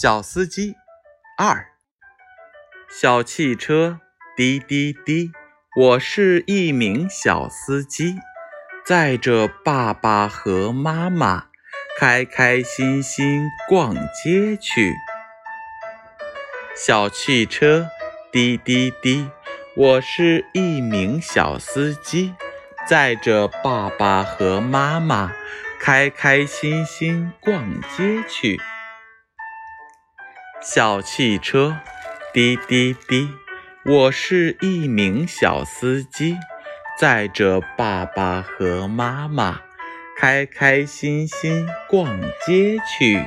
小司机二，小汽车滴滴滴，我是一名小司机，载着爸爸和妈妈，开开心心逛街去。小汽车滴滴滴，我是一名小司机，载着爸爸和妈妈，开开心心逛街去。小汽车滴滴滴，我是一名小司机，载着爸爸和妈妈，开开心心逛街去。